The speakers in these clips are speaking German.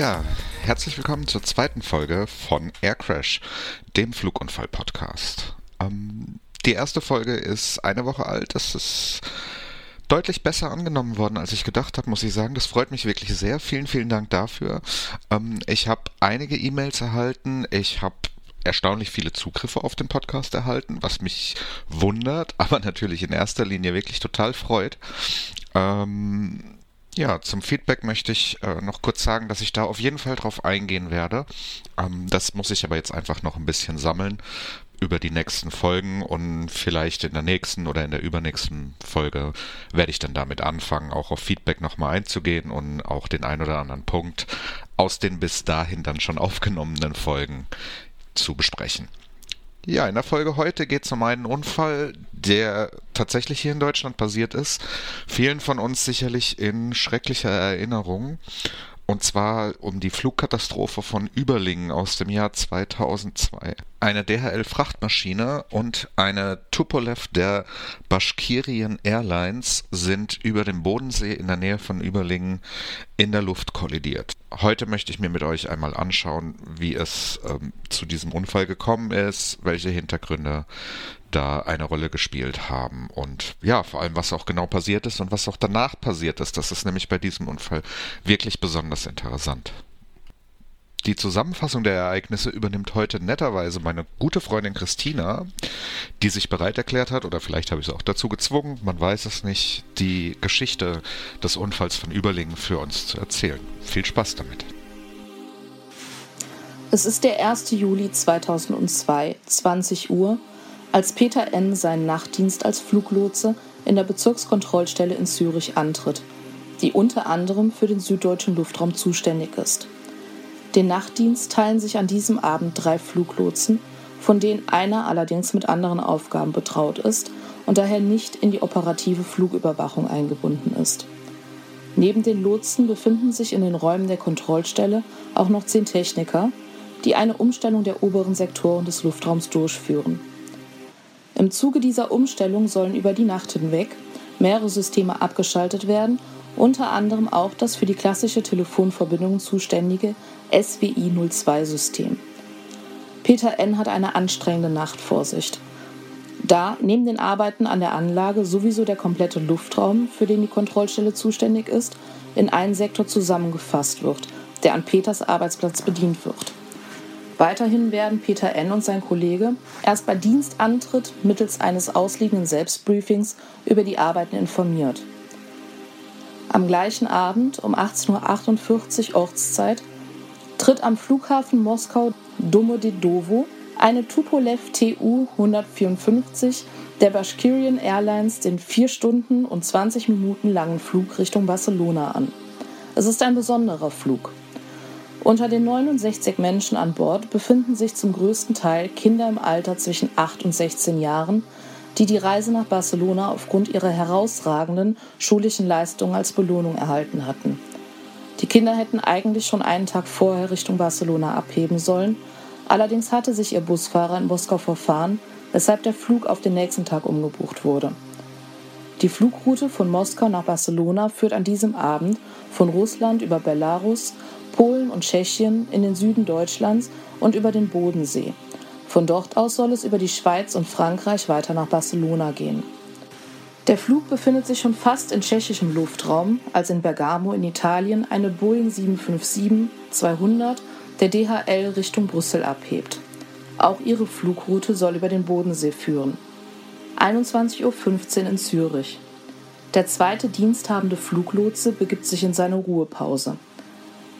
Ja, herzlich willkommen zur zweiten Folge von Air Crash, dem Flugunfall-Podcast. Ähm, die erste Folge ist eine Woche alt. Das ist deutlich besser angenommen worden, als ich gedacht habe, muss ich sagen. Das freut mich wirklich sehr. Vielen, vielen Dank dafür. Ähm, ich habe einige E-Mails erhalten. Ich habe erstaunlich viele Zugriffe auf den Podcast erhalten, was mich wundert, aber natürlich in erster Linie wirklich total freut. Ähm, ja, zum Feedback möchte ich äh, noch kurz sagen, dass ich da auf jeden Fall drauf eingehen werde. Ähm, das muss ich aber jetzt einfach noch ein bisschen sammeln über die nächsten Folgen und vielleicht in der nächsten oder in der übernächsten Folge werde ich dann damit anfangen, auch auf Feedback nochmal einzugehen und auch den ein oder anderen Punkt aus den bis dahin dann schon aufgenommenen Folgen zu besprechen. Ja, in der Folge heute geht es um einen Unfall, der tatsächlich hier in Deutschland passiert ist. Vielen von uns sicherlich in schrecklicher Erinnerung. Und zwar um die Flugkatastrophe von Überlingen aus dem Jahr 2002. Eine DHL-Frachtmaschine und eine Tupolev der Bashkirien Airlines sind über dem Bodensee in der Nähe von Überlingen in der Luft kollidiert. Heute möchte ich mir mit euch einmal anschauen, wie es ähm, zu diesem Unfall gekommen ist, welche Hintergründe da eine Rolle gespielt haben und ja, vor allem, was auch genau passiert ist und was auch danach passiert ist. Das ist nämlich bei diesem Unfall wirklich besonders interessant. Die Zusammenfassung der Ereignisse übernimmt heute netterweise meine gute Freundin Christina, die sich bereit erklärt hat, oder vielleicht habe ich sie auch dazu gezwungen, man weiß es nicht, die Geschichte des Unfalls von Überlingen für uns zu erzählen. Viel Spaß damit. Es ist der 1. Juli 2002, 20 Uhr, als Peter N. seinen Nachtdienst als Fluglotse in der Bezirkskontrollstelle in Zürich antritt, die unter anderem für den süddeutschen Luftraum zuständig ist. Den Nachtdienst teilen sich an diesem Abend drei Fluglotsen, von denen einer allerdings mit anderen Aufgaben betraut ist und daher nicht in die operative Flugüberwachung eingebunden ist. Neben den Lotsen befinden sich in den Räumen der Kontrollstelle auch noch zehn Techniker, die eine Umstellung der oberen Sektoren des Luftraums durchführen. Im Zuge dieser Umstellung sollen über die Nacht hinweg mehrere Systeme abgeschaltet werden, unter anderem auch das für die klassische Telefonverbindung zuständige SWI-02-System. Peter N. hat eine anstrengende Nacht vor sich. Da neben den Arbeiten an der Anlage sowieso der komplette Luftraum, für den die Kontrollstelle zuständig ist, in einen Sektor zusammengefasst wird, der an Peters Arbeitsplatz bedient wird. Weiterhin werden Peter N. und sein Kollege erst bei Dienstantritt mittels eines ausliegenden Selbstbriefings über die Arbeiten informiert. Am gleichen Abend um 18.48 Uhr Ortszeit tritt am Flughafen Moskau Domodedowo eine Tupolev TU 154 der Bashkirian Airlines den 4 Stunden und 20 Minuten langen Flug Richtung Barcelona an. Es ist ein besonderer Flug. Unter den 69 Menschen an Bord befinden sich zum größten Teil Kinder im Alter zwischen 8 und 16 Jahren, die die Reise nach Barcelona aufgrund ihrer herausragenden schulischen Leistungen als Belohnung erhalten hatten. Die Kinder hätten eigentlich schon einen Tag vorher Richtung Barcelona abheben sollen, allerdings hatte sich ihr Busfahrer in Moskau verfahren, weshalb der Flug auf den nächsten Tag umgebucht wurde. Die Flugroute von Moskau nach Barcelona führt an diesem Abend von Russland über Belarus Polen und Tschechien in den Süden Deutschlands und über den Bodensee. Von dort aus soll es über die Schweiz und Frankreich weiter nach Barcelona gehen. Der Flug befindet sich schon fast in tschechischem Luftraum, als in Bergamo in Italien eine Boeing 757-200 der DHL Richtung Brüssel abhebt. Auch ihre Flugroute soll über den Bodensee führen. 21.15 Uhr in Zürich. Der zweite diensthabende Fluglotse begibt sich in seine Ruhepause.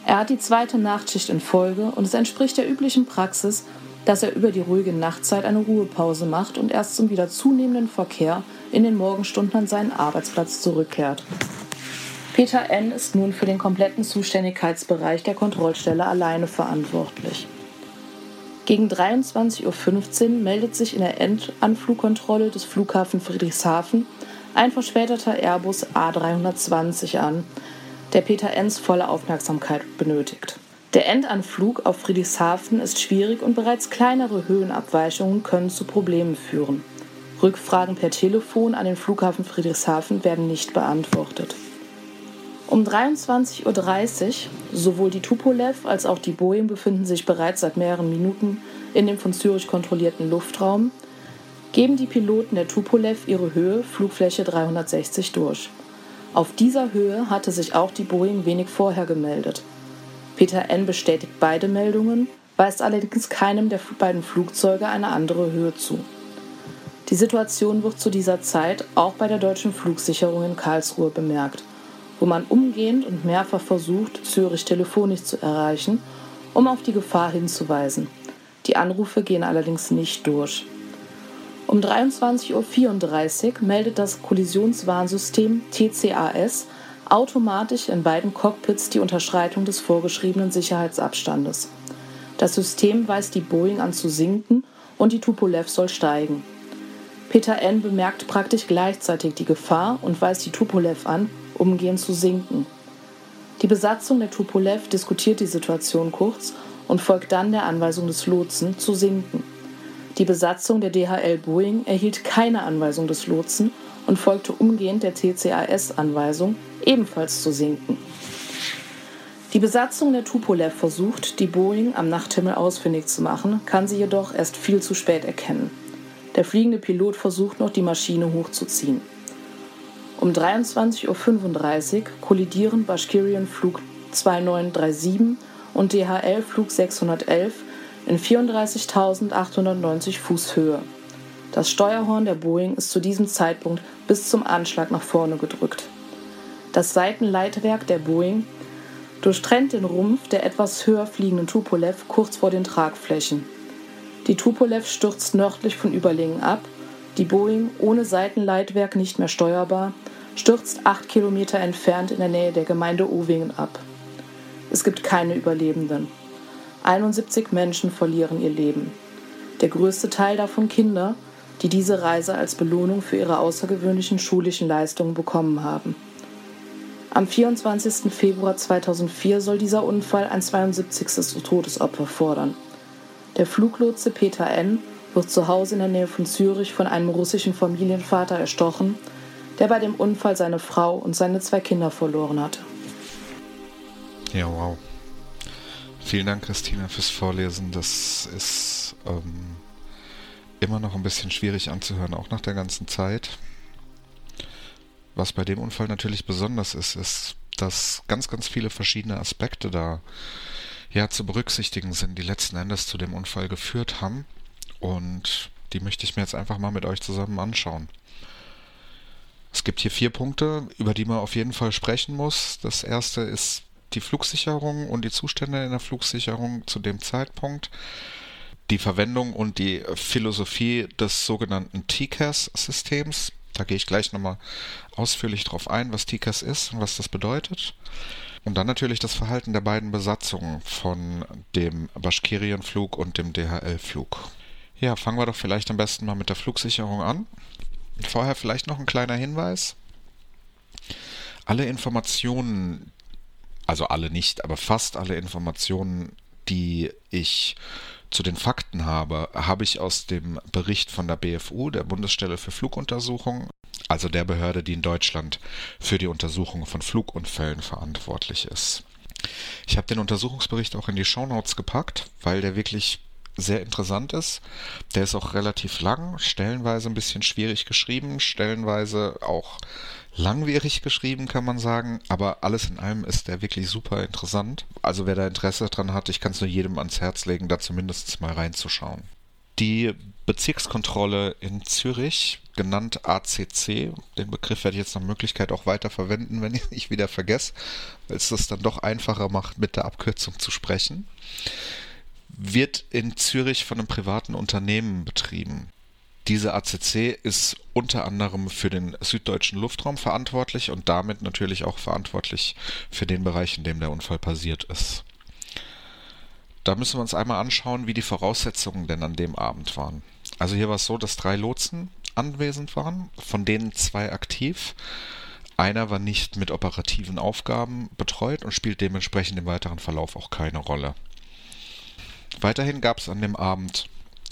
Er hat die zweite Nachtschicht in Folge und es entspricht der üblichen Praxis, dass er über die ruhige Nachtzeit eine Ruhepause macht und erst zum wieder zunehmenden Verkehr in den Morgenstunden an seinen Arbeitsplatz zurückkehrt. Peter N. ist nun für den kompletten Zuständigkeitsbereich der Kontrollstelle alleine verantwortlich. Gegen 23.15 Uhr meldet sich in der Endanflugkontrolle des Flughafen Friedrichshafen ein verspäteter Airbus A320 an, der Peter Enns volle Aufmerksamkeit benötigt. Der Endanflug auf Friedrichshafen ist schwierig und bereits kleinere Höhenabweichungen können zu Problemen führen. Rückfragen per Telefon an den Flughafen Friedrichshafen werden nicht beantwortet. Um 23.30 Uhr, sowohl die Tupolev als auch die Boeing befinden sich bereits seit mehreren Minuten in dem von Zürich kontrollierten Luftraum, geben die Piloten der Tupolev ihre Höhe, Flugfläche 360 durch. Auf dieser Höhe hatte sich auch die Boeing wenig vorher gemeldet. Peter N. bestätigt beide Meldungen, weist allerdings keinem der beiden Flugzeuge eine andere Höhe zu. Die Situation wird zu dieser Zeit auch bei der deutschen Flugsicherung in Karlsruhe bemerkt, wo man umgehend und mehrfach versucht, Zürich telefonisch zu erreichen, um auf die Gefahr hinzuweisen. Die Anrufe gehen allerdings nicht durch. Um 23.34 Uhr meldet das Kollisionswarnsystem TCAS automatisch in beiden Cockpits die Unterschreitung des vorgeschriebenen Sicherheitsabstandes. Das System weist die Boeing an zu sinken und die Tupolev soll steigen. Peter N. bemerkt praktisch gleichzeitig die Gefahr und weist die Tupolev an, umgehend zu sinken. Die Besatzung der Tupolev diskutiert die Situation kurz und folgt dann der Anweisung des Lotsen zu sinken. Die Besatzung der DHL Boeing erhielt keine Anweisung des Lotsen und folgte umgehend der TCAS-Anweisung, ebenfalls zu sinken. Die Besatzung der Tupolev versucht, die Boeing am Nachthimmel ausfindig zu machen, kann sie jedoch erst viel zu spät erkennen. Der fliegende Pilot versucht noch, die Maschine hochzuziehen. Um 23.35 Uhr kollidieren Bashkirian Flug 2937 und DHL Flug 611 in 34.890 Fuß Höhe. Das Steuerhorn der Boeing ist zu diesem Zeitpunkt bis zum Anschlag nach vorne gedrückt. Das Seitenleitwerk der Boeing durchtrennt den Rumpf der etwas höher fliegenden Tupolev kurz vor den Tragflächen. Die Tupolev stürzt nördlich von Überlingen ab, die Boeing ohne Seitenleitwerk nicht mehr steuerbar, stürzt acht Kilometer entfernt in der Nähe der Gemeinde Owingen ab. Es gibt keine Überlebenden. 71 Menschen verlieren ihr Leben. Der größte Teil davon Kinder, die diese Reise als Belohnung für ihre außergewöhnlichen schulischen Leistungen bekommen haben. Am 24. Februar 2004 soll dieser Unfall ein 72. Todesopfer fordern. Der Fluglotse Peter N. wird zu Hause in der Nähe von Zürich von einem russischen Familienvater erstochen, der bei dem Unfall seine Frau und seine zwei Kinder verloren hatte. Ja, wow. Vielen Dank, Christina, fürs Vorlesen. Das ist ähm, immer noch ein bisschen schwierig anzuhören, auch nach der ganzen Zeit. Was bei dem Unfall natürlich besonders ist, ist, dass ganz, ganz viele verschiedene Aspekte da ja zu berücksichtigen sind, die letzten Endes zu dem Unfall geführt haben. Und die möchte ich mir jetzt einfach mal mit euch zusammen anschauen. Es gibt hier vier Punkte, über die man auf jeden Fall sprechen muss. Das erste ist die Flugsicherung und die Zustände in der Flugsicherung zu dem Zeitpunkt. Die Verwendung und die Philosophie des sogenannten TCAS-Systems. Da gehe ich gleich nochmal ausführlich drauf ein, was TCAS ist und was das bedeutet. Und dann natürlich das Verhalten der beiden Besatzungen von dem Bashkirian-Flug und dem DHL-Flug. Ja, fangen wir doch vielleicht am besten mal mit der Flugsicherung an. Vorher vielleicht noch ein kleiner Hinweis. Alle Informationen, also alle nicht, aber fast alle Informationen, die ich zu den Fakten habe, habe ich aus dem Bericht von der BFU, der Bundesstelle für Fluguntersuchung, also der Behörde, die in Deutschland für die Untersuchung von Flugunfällen verantwortlich ist. Ich habe den Untersuchungsbericht auch in die Shownotes gepackt, weil der wirklich sehr interessant ist. Der ist auch relativ lang, stellenweise ein bisschen schwierig geschrieben, stellenweise auch langwierig geschrieben, kann man sagen. Aber alles in allem ist der wirklich super interessant. Also wer da Interesse dran hat, ich kann es nur jedem ans Herz legen, da zumindest mal reinzuschauen. Die Bezirkskontrolle in Zürich, genannt ACC. Den Begriff werde ich jetzt nach Möglichkeit auch weiter verwenden, wenn ich nicht wieder vergesse, weil es das dann doch einfacher macht, mit der Abkürzung zu sprechen. Wird in Zürich von einem privaten Unternehmen betrieben. Diese ACC ist unter anderem für den süddeutschen Luftraum verantwortlich und damit natürlich auch verantwortlich für den Bereich, in dem der Unfall passiert ist. Da müssen wir uns einmal anschauen, wie die Voraussetzungen denn an dem Abend waren. Also hier war es so, dass drei Lotsen anwesend waren, von denen zwei aktiv. Einer war nicht mit operativen Aufgaben betreut und spielt dementsprechend im weiteren Verlauf auch keine Rolle. Weiterhin gab es an dem Abend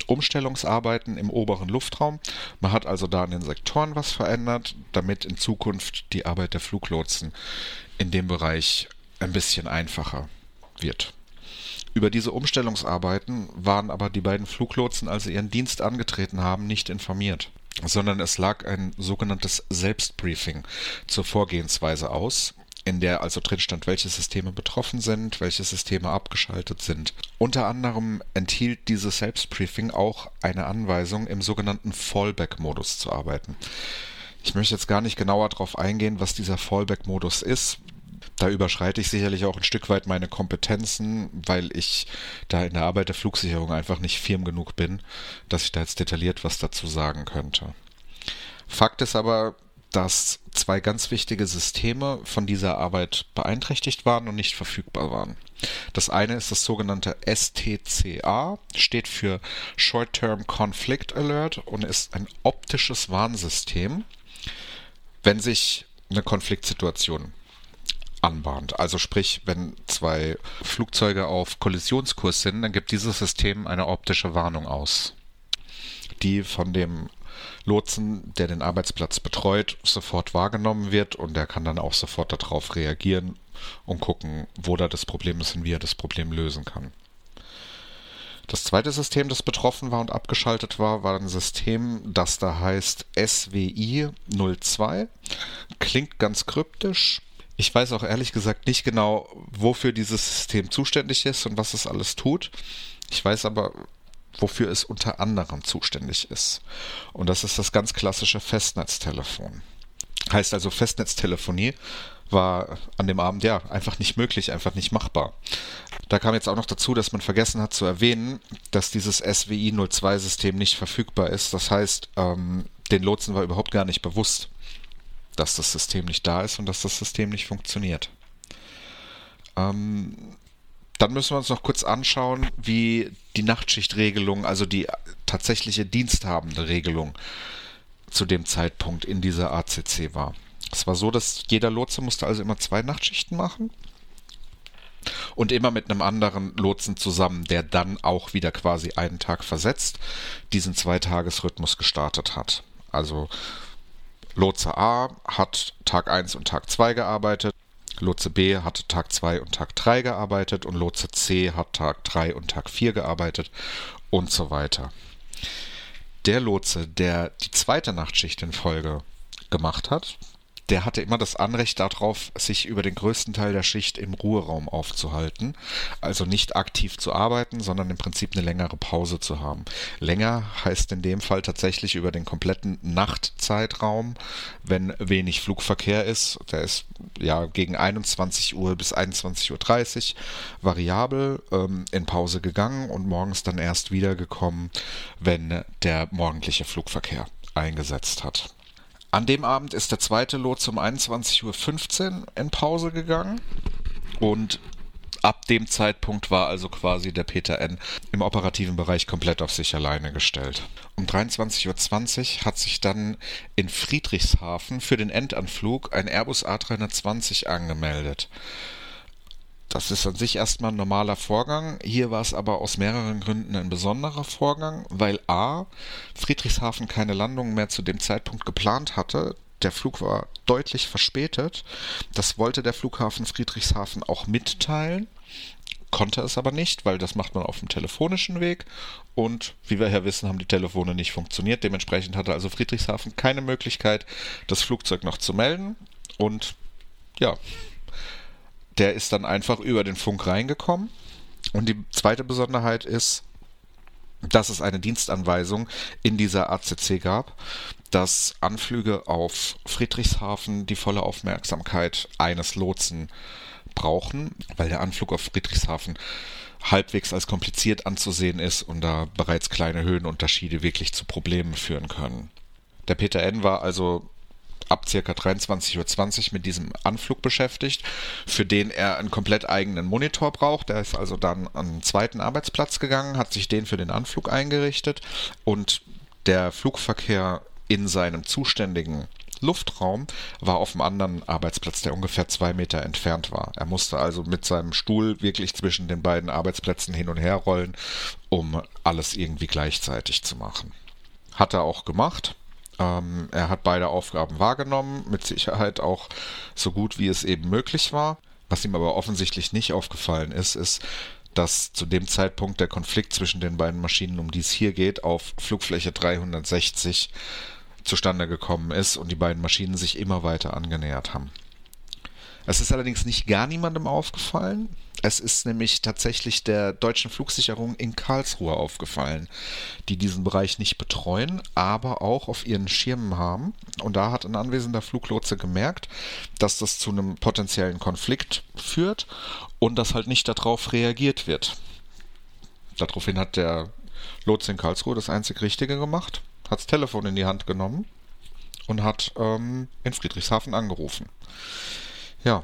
Umstellungsarbeiten im oberen Luftraum. Man hat also da an den Sektoren was verändert, damit in Zukunft die Arbeit der Fluglotsen in dem Bereich ein bisschen einfacher wird. Über diese Umstellungsarbeiten waren aber die beiden Fluglotsen, als sie ihren Dienst angetreten haben, nicht informiert, sondern es lag ein sogenanntes Selbstbriefing zur Vorgehensweise aus, in der also drin stand, welche Systeme betroffen sind, welche Systeme abgeschaltet sind. Unter anderem enthielt dieses Selbstbriefing auch eine Anweisung, im sogenannten Fallback-Modus zu arbeiten. Ich möchte jetzt gar nicht genauer darauf eingehen, was dieser Fallback-Modus ist. Da überschreite ich sicherlich auch ein Stück weit meine Kompetenzen, weil ich da in der Arbeit der Flugsicherung einfach nicht firm genug bin, dass ich da jetzt detailliert was dazu sagen könnte. Fakt ist aber, dass zwei ganz wichtige Systeme von dieser Arbeit beeinträchtigt waren und nicht verfügbar waren. Das eine ist das sogenannte STCA, steht für Short-Term Conflict Alert und ist ein optisches Warnsystem, wenn sich eine Konfliktsituation anbahnt. Also sprich, wenn zwei Flugzeuge auf Kollisionskurs sind, dann gibt dieses System eine optische Warnung aus, die von dem Lotsen, der den Arbeitsplatz betreut, sofort wahrgenommen wird und der kann dann auch sofort darauf reagieren und gucken, wo da das Problem ist und wie er das Problem lösen kann. Das zweite System, das betroffen war und abgeschaltet war, war ein System, das da heißt SWI 02. Klingt ganz kryptisch. Ich weiß auch ehrlich gesagt nicht genau, wofür dieses System zuständig ist und was es alles tut. Ich weiß aber, wofür es unter anderem zuständig ist. Und das ist das ganz klassische Festnetztelefon. Heißt also, Festnetztelefonie war an dem Abend ja einfach nicht möglich, einfach nicht machbar. Da kam jetzt auch noch dazu, dass man vergessen hat zu erwähnen, dass dieses SWI 02 System nicht verfügbar ist. Das heißt, ähm, den Lotsen war überhaupt gar nicht bewusst, dass das System nicht da ist und dass das System nicht funktioniert. Ähm, dann müssen wir uns noch kurz anschauen, wie die Nachtschichtregelung, also die tatsächliche diensthabende Regelung zu dem Zeitpunkt in dieser ACC war. Es war so, dass jeder Lotse musste also immer zwei Nachtschichten machen und immer mit einem anderen Lotsen zusammen, der dann auch wieder quasi einen Tag versetzt diesen Zweitagesrhythmus gestartet hat. Also Lotse A hat Tag 1 und Tag 2 gearbeitet, Lotse B hat Tag 2 und Tag 3 gearbeitet und Lotse C hat Tag 3 und Tag 4 gearbeitet und so weiter. Der Lotse, der die zweite Nachtschicht in Folge gemacht hat, der hatte immer das Anrecht darauf, sich über den größten Teil der Schicht im Ruheraum aufzuhalten. Also nicht aktiv zu arbeiten, sondern im Prinzip eine längere Pause zu haben. Länger heißt in dem Fall tatsächlich über den kompletten Nachtzeitraum, wenn wenig Flugverkehr ist. Der ist ja gegen 21 Uhr bis 21.30 Uhr variabel ähm, in Pause gegangen und morgens dann erst wiedergekommen, wenn der morgendliche Flugverkehr eingesetzt hat. An dem Abend ist der zweite Lot um 21.15 Uhr in Pause gegangen und ab dem Zeitpunkt war also quasi der Peter N. im operativen Bereich komplett auf sich alleine gestellt. Um 23.20 Uhr hat sich dann in Friedrichshafen für den Endanflug ein Airbus A320 angemeldet. Das ist an sich erstmal ein normaler Vorgang. Hier war es aber aus mehreren Gründen ein besonderer Vorgang, weil A. Friedrichshafen keine Landung mehr zu dem Zeitpunkt geplant hatte. Der Flug war deutlich verspätet. Das wollte der Flughafen Friedrichshafen auch mitteilen, konnte es aber nicht, weil das macht man auf dem telefonischen Weg. Und wie wir ja wissen, haben die Telefone nicht funktioniert. Dementsprechend hatte also Friedrichshafen keine Möglichkeit, das Flugzeug noch zu melden. Und ja, der ist dann einfach über den Funk reingekommen. Und die zweite Besonderheit ist, dass es eine Dienstanweisung in dieser ACC gab, dass Anflüge auf Friedrichshafen die volle Aufmerksamkeit eines Lotsen brauchen, weil der Anflug auf Friedrichshafen halbwegs als kompliziert anzusehen ist und da bereits kleine Höhenunterschiede wirklich zu Problemen führen können. Der Peter N war also ab circa 23.20 Uhr mit diesem Anflug beschäftigt, für den er einen komplett eigenen Monitor braucht. Er ist also dann an einen zweiten Arbeitsplatz gegangen, hat sich den für den Anflug eingerichtet und der Flugverkehr in seinem zuständigen Luftraum war auf einem anderen Arbeitsplatz, der ungefähr zwei Meter entfernt war. Er musste also mit seinem Stuhl wirklich zwischen den beiden Arbeitsplätzen hin und her rollen, um alles irgendwie gleichzeitig zu machen. Hat er auch gemacht. Ähm, er hat beide Aufgaben wahrgenommen, mit Sicherheit auch so gut wie es eben möglich war. Was ihm aber offensichtlich nicht aufgefallen ist, ist, dass zu dem Zeitpunkt der Konflikt zwischen den beiden Maschinen, um die es hier geht, auf Flugfläche 360 zustande gekommen ist und die beiden Maschinen sich immer weiter angenähert haben. Es ist allerdings nicht gar niemandem aufgefallen. Es ist nämlich tatsächlich der deutschen Flugsicherung in Karlsruhe aufgefallen, die diesen Bereich nicht betreuen, aber auch auf ihren Schirmen haben. Und da hat ein anwesender Fluglotse gemerkt, dass das zu einem potenziellen Konflikt führt und dass halt nicht darauf reagiert wird. Daraufhin hat der Lotse in Karlsruhe das einzig Richtige gemacht, hat das Telefon in die Hand genommen und hat ähm, in Friedrichshafen angerufen. Ja,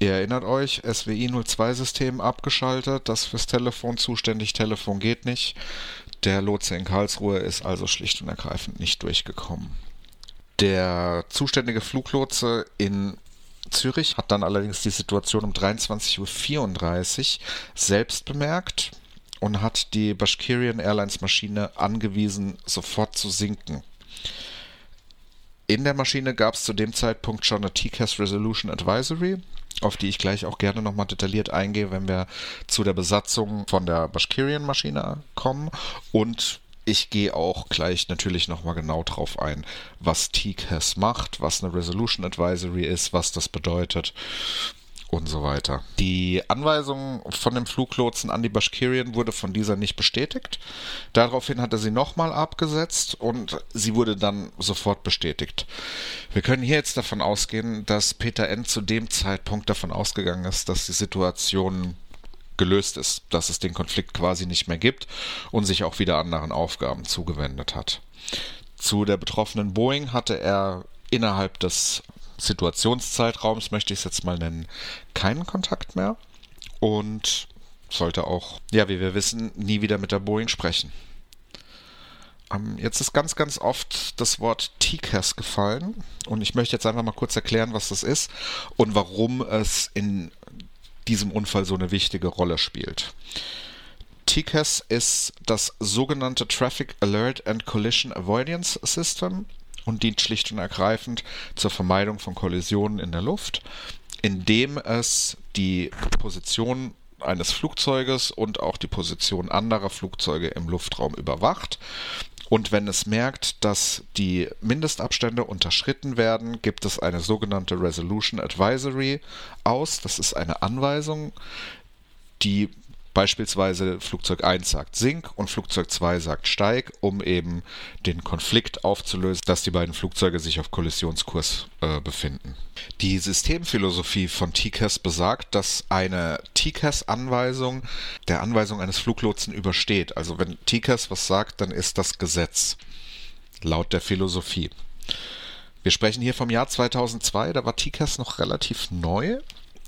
Ihr erinnert euch, SWI 02 System abgeschaltet, das fürs Telefon zuständig, Telefon geht nicht. Der Lotse in Karlsruhe ist also schlicht und ergreifend nicht durchgekommen. Der zuständige Fluglotse in Zürich hat dann allerdings die Situation um 23.34 Uhr selbst bemerkt und hat die Bashkirian Airlines Maschine angewiesen, sofort zu sinken. In der Maschine gab es zu dem Zeitpunkt schon eine TCAS Resolution Advisory, auf die ich gleich auch gerne nochmal detailliert eingehe, wenn wir zu der Besatzung von der Bashkirian-Maschine kommen. Und ich gehe auch gleich natürlich nochmal genau drauf ein, was TCAS macht, was eine Resolution Advisory ist, was das bedeutet und so weiter. Die Anweisung von dem Fluglotsen an die Bashkirien wurde von dieser nicht bestätigt. Daraufhin hat er sie nochmal abgesetzt und sie wurde dann sofort bestätigt. Wir können hier jetzt davon ausgehen, dass Peter N. zu dem Zeitpunkt davon ausgegangen ist, dass die Situation gelöst ist, dass es den Konflikt quasi nicht mehr gibt und sich auch wieder anderen Aufgaben zugewendet hat. Zu der betroffenen Boeing hatte er innerhalb des Situationszeitraums, möchte ich es jetzt mal nennen, keinen Kontakt mehr und sollte auch, ja, wie wir wissen, nie wieder mit der Boeing sprechen. Ähm, jetzt ist ganz, ganz oft das Wort TCAS gefallen und ich möchte jetzt einfach mal kurz erklären, was das ist und warum es in diesem Unfall so eine wichtige Rolle spielt. TCAS ist das sogenannte Traffic Alert and Collision Avoidance System und dient schlicht und ergreifend zur Vermeidung von Kollisionen in der Luft, indem es die Position eines Flugzeuges und auch die Position anderer Flugzeuge im Luftraum überwacht. Und wenn es merkt, dass die Mindestabstände unterschritten werden, gibt es eine sogenannte Resolution Advisory aus. Das ist eine Anweisung, die Beispielsweise Flugzeug 1 sagt Sink und Flugzeug 2 sagt Steig, um eben den Konflikt aufzulösen, dass die beiden Flugzeuge sich auf Kollisionskurs äh, befinden. Die Systemphilosophie von TCAS besagt, dass eine TCAS-Anweisung der Anweisung eines Fluglotsen übersteht. Also wenn TCAS was sagt, dann ist das Gesetz. Laut der Philosophie. Wir sprechen hier vom Jahr 2002, da war TCAS noch relativ neu.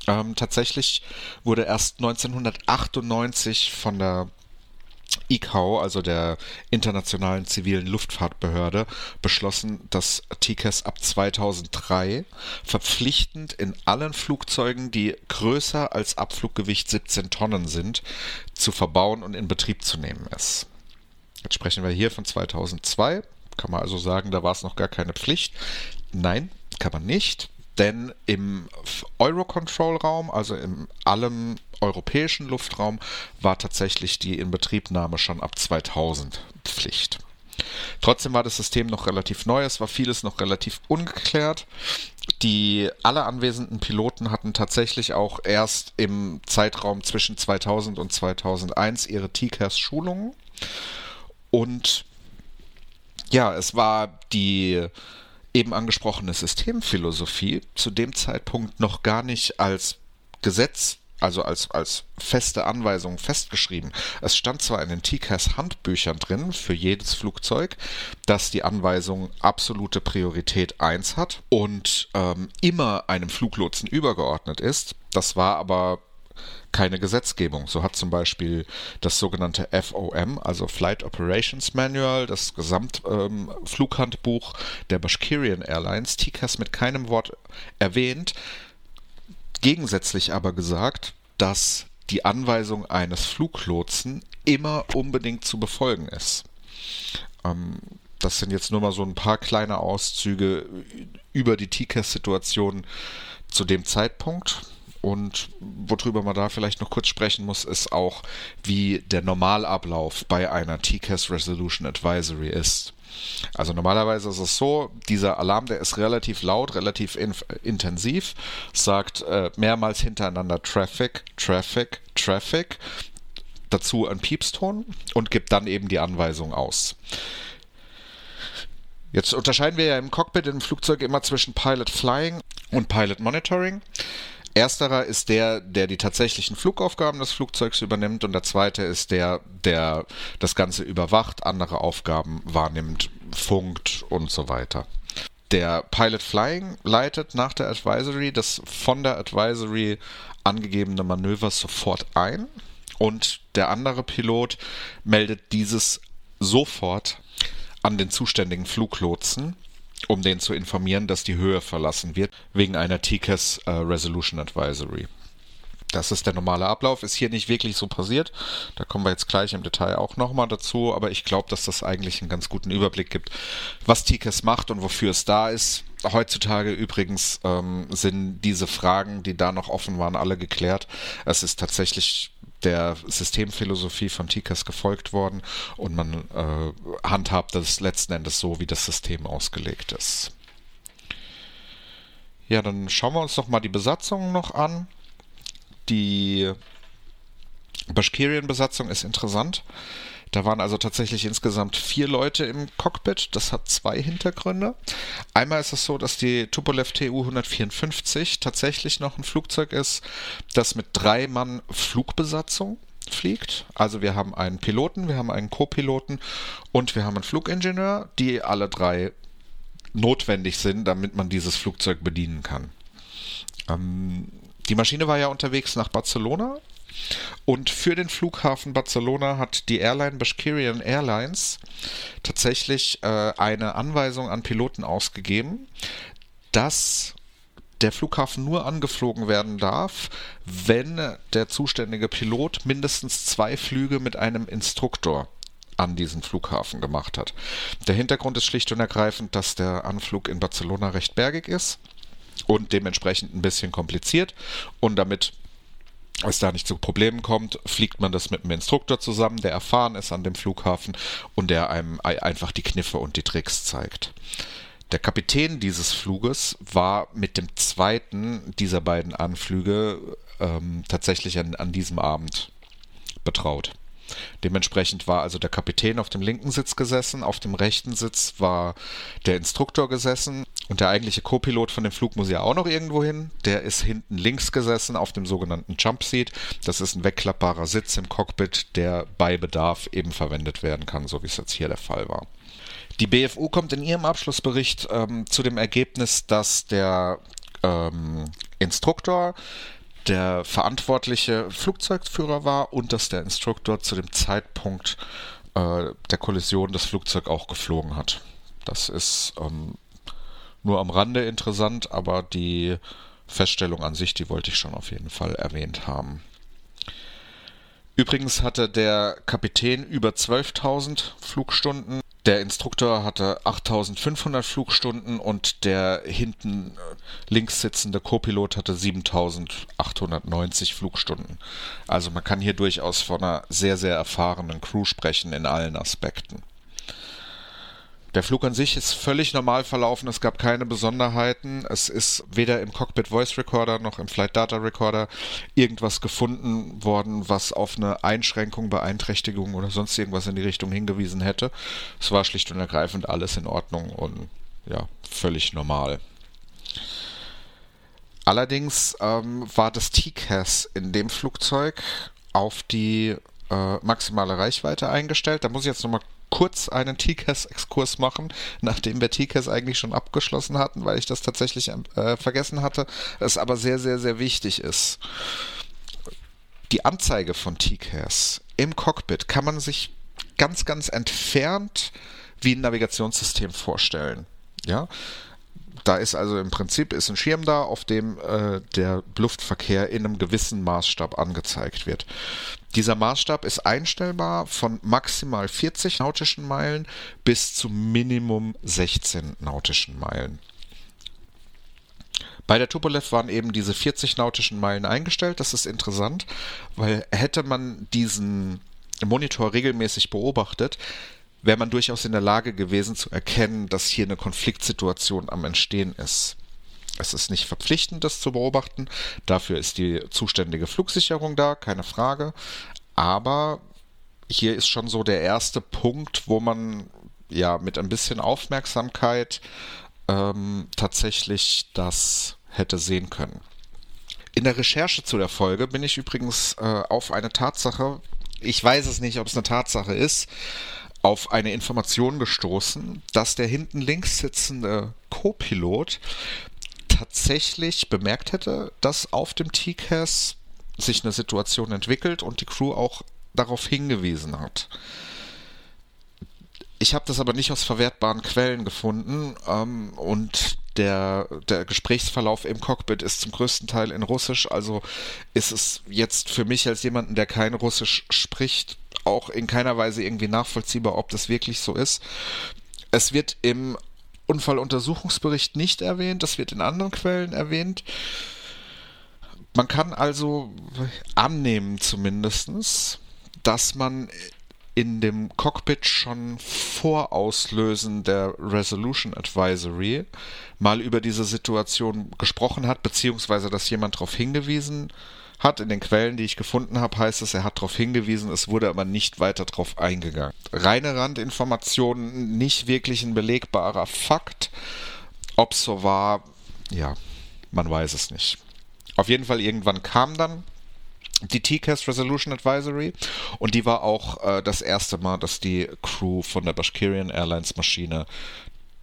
Ähm, tatsächlich wurde erst 1998 von der ICAO, also der Internationalen Zivilen Luftfahrtbehörde, beschlossen, dass TCAS ab 2003 verpflichtend in allen Flugzeugen, die größer als Abfluggewicht 17 Tonnen sind, zu verbauen und in Betrieb zu nehmen ist. Jetzt sprechen wir hier von 2002. Kann man also sagen, da war es noch gar keine Pflicht. Nein, kann man nicht denn im Eurocontrol-Raum, also in allem europäischen Luftraum, war tatsächlich die Inbetriebnahme schon ab 2000 Pflicht. Trotzdem war das System noch relativ neu, es war vieles noch relativ ungeklärt. Die alle anwesenden Piloten hatten tatsächlich auch erst im Zeitraum zwischen 2000 und 2001 ihre TCAS-Schulungen. Und ja, es war die eben angesprochene Systemphilosophie zu dem Zeitpunkt noch gar nicht als Gesetz, also als, als feste Anweisung festgeschrieben. Es stand zwar in den TCAS Handbüchern drin für jedes Flugzeug, dass die Anweisung absolute Priorität 1 hat und ähm, immer einem Fluglotsen übergeordnet ist. Das war aber keine Gesetzgebung. So hat zum Beispiel das sogenannte FOM, also Flight Operations Manual, das Gesamtflughandbuch ähm, der Bashkirian Airlines, TCAS mit keinem Wort erwähnt. Gegensätzlich aber gesagt, dass die Anweisung eines Fluglotsen immer unbedingt zu befolgen ist. Ähm, das sind jetzt nur mal so ein paar kleine Auszüge über die TCAS-Situation zu dem Zeitpunkt. Und worüber man da vielleicht noch kurz sprechen muss, ist auch, wie der Normalablauf bei einer TCAS Resolution Advisory ist. Also normalerweise ist es so, dieser Alarm, der ist relativ laut, relativ in, intensiv, sagt äh, mehrmals hintereinander Traffic, Traffic, Traffic, dazu ein Piepston und gibt dann eben die Anweisung aus. Jetzt unterscheiden wir ja im Cockpit im Flugzeug immer zwischen Pilot Flying und Pilot Monitoring. Ersterer ist der, der die tatsächlichen Flugaufgaben des Flugzeugs übernimmt und der zweite ist der, der das Ganze überwacht, andere Aufgaben wahrnimmt, funkt und so weiter. Der Pilot Flying leitet nach der Advisory das von der Advisory angegebene Manöver sofort ein und der andere Pilot meldet dieses sofort an den zuständigen Fluglotsen um den zu informieren, dass die Höhe verlassen wird, wegen einer TCAS äh, Resolution Advisory. Das ist der normale Ablauf, ist hier nicht wirklich so passiert. Da kommen wir jetzt gleich im Detail auch nochmal dazu, aber ich glaube, dass das eigentlich einen ganz guten Überblick gibt, was TCAS macht und wofür es da ist. Heutzutage übrigens ähm, sind diese Fragen, die da noch offen waren, alle geklärt. Es ist tatsächlich der Systemphilosophie von TICAS gefolgt worden und man äh, handhabt das letzten Endes so, wie das System ausgelegt ist. Ja, dann schauen wir uns doch mal die Besatzung noch an. Die Bashkirian-Besatzung ist interessant. Da waren also tatsächlich insgesamt vier Leute im Cockpit. Das hat zwei Hintergründe. Einmal ist es so, dass die Tupolev TU 154 tatsächlich noch ein Flugzeug ist, das mit drei Mann Flugbesatzung fliegt. Also wir haben einen Piloten, wir haben einen Co-Piloten und wir haben einen Flugingenieur, die alle drei notwendig sind, damit man dieses Flugzeug bedienen kann. Ähm, die Maschine war ja unterwegs nach Barcelona und für den Flughafen Barcelona hat die Airline Bashkirian Airlines tatsächlich äh, eine Anweisung an Piloten ausgegeben, dass der Flughafen nur angeflogen werden darf, wenn der zuständige Pilot mindestens zwei Flüge mit einem Instruktor an diesen Flughafen gemacht hat. Der Hintergrund ist schlicht und ergreifend, dass der Anflug in Barcelona recht bergig ist und dementsprechend ein bisschen kompliziert und damit es da nicht zu Problemen kommt, fliegt man das mit einem Instruktor zusammen, der erfahren ist an dem Flughafen und der einem einfach die Kniffe und die Tricks zeigt. Der Kapitän dieses Fluges war mit dem zweiten dieser beiden Anflüge ähm, tatsächlich an, an diesem Abend betraut. Dementsprechend war also der Kapitän auf dem linken Sitz gesessen, auf dem rechten Sitz war der Instruktor gesessen und der eigentliche Co-Pilot von dem Flug muss ja auch noch irgendwo hin. Der ist hinten links gesessen auf dem sogenannten Jump Seat. Das ist ein wegklappbarer Sitz im Cockpit, der bei Bedarf eben verwendet werden kann, so wie es jetzt hier der Fall war. Die BFU kommt in ihrem Abschlussbericht ähm, zu dem Ergebnis, dass der ähm, Instruktor der verantwortliche Flugzeugführer war und dass der Instruktor zu dem Zeitpunkt äh, der Kollision das Flugzeug auch geflogen hat. Das ist ähm, nur am Rande interessant, aber die Feststellung an sich, die wollte ich schon auf jeden Fall erwähnt haben. Übrigens hatte der Kapitän über 12.000 Flugstunden der Instruktor hatte 8500 Flugstunden und der hinten äh, links sitzende Co-Pilot hatte 7890 Flugstunden. Also man kann hier durchaus von einer sehr, sehr erfahrenen Crew sprechen in allen Aspekten. Der Flug an sich ist völlig normal verlaufen, es gab keine Besonderheiten. Es ist weder im Cockpit Voice Recorder noch im Flight Data Recorder irgendwas gefunden worden, was auf eine Einschränkung, Beeinträchtigung oder sonst irgendwas in die Richtung hingewiesen hätte. Es war schlicht und ergreifend alles in Ordnung und ja, völlig normal. Allerdings ähm, war das TCAS in dem Flugzeug auf die äh, maximale Reichweite eingestellt. Da muss ich jetzt nochmal kurz einen TCAS-Exkurs machen, nachdem wir TCAS eigentlich schon abgeschlossen hatten, weil ich das tatsächlich äh, vergessen hatte, es aber sehr, sehr, sehr wichtig ist. Die Anzeige von TCAS im Cockpit kann man sich ganz, ganz entfernt wie ein Navigationssystem vorstellen. Ja, da ist also im Prinzip ist ein Schirm da, auf dem äh, der Luftverkehr in einem gewissen Maßstab angezeigt wird. Dieser Maßstab ist einstellbar von maximal 40 nautischen Meilen bis zu Minimum 16 nautischen Meilen. Bei der Tupolev waren eben diese 40 nautischen Meilen eingestellt. Das ist interessant, weil hätte man diesen Monitor regelmäßig beobachtet, wäre man durchaus in der Lage gewesen zu erkennen, dass hier eine Konfliktsituation am Entstehen ist. Es ist nicht verpflichtend, das zu beobachten. Dafür ist die zuständige Flugsicherung da, keine Frage. Aber hier ist schon so der erste Punkt, wo man ja mit ein bisschen Aufmerksamkeit ähm, tatsächlich das hätte sehen können. In der Recherche zu der Folge bin ich übrigens äh, auf eine Tatsache, ich weiß es nicht, ob es eine Tatsache ist, auf eine Information gestoßen, dass der hinten links sitzende Co-Pilot tatsächlich bemerkt hätte, dass auf dem TCAS sich eine Situation entwickelt und die Crew auch darauf hingewiesen hat. Ich habe das aber nicht aus verwertbaren Quellen gefunden ähm, und der, der Gesprächsverlauf im Cockpit ist zum größten Teil in Russisch, also ist es jetzt für mich als jemanden, der kein Russisch spricht, auch in keiner Weise irgendwie nachvollziehbar, ob das wirklich so ist. Es wird im Unfalluntersuchungsbericht nicht erwähnt, das wird in anderen Quellen erwähnt. Man kann also annehmen zumindest, dass man in dem Cockpit schon vor Auslösen der Resolution Advisory mal über diese Situation gesprochen hat, beziehungsweise dass jemand darauf hingewiesen hat. In den Quellen, die ich gefunden habe, heißt es, er hat darauf hingewiesen, es wurde aber nicht weiter darauf eingegangen. Reine Randinformationen, nicht wirklich ein belegbarer Fakt. Ob es so war, ja, man weiß es nicht. Auf jeden Fall irgendwann kam dann die TCAS Resolution Advisory und die war auch äh, das erste Mal, dass die Crew von der Bashkirian Airlines Maschine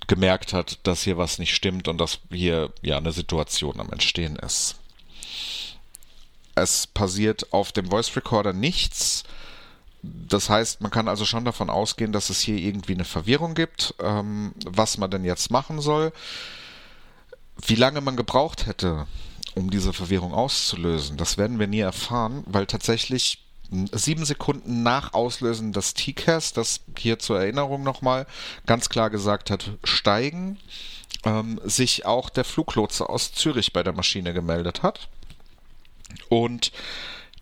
gemerkt hat, dass hier was nicht stimmt und dass hier ja eine Situation am Entstehen ist. Es passiert auf dem Voice Recorder nichts. Das heißt, man kann also schon davon ausgehen, dass es hier irgendwie eine Verwirrung gibt, ähm, was man denn jetzt machen soll. Wie lange man gebraucht hätte, um diese Verwirrung auszulösen. Das werden wir nie erfahren, weil tatsächlich sieben Sekunden nach Auslösen des TCAS, das hier zur Erinnerung nochmal ganz klar gesagt hat, steigen, ähm, sich auch der Fluglotse aus Zürich bei der Maschine gemeldet hat und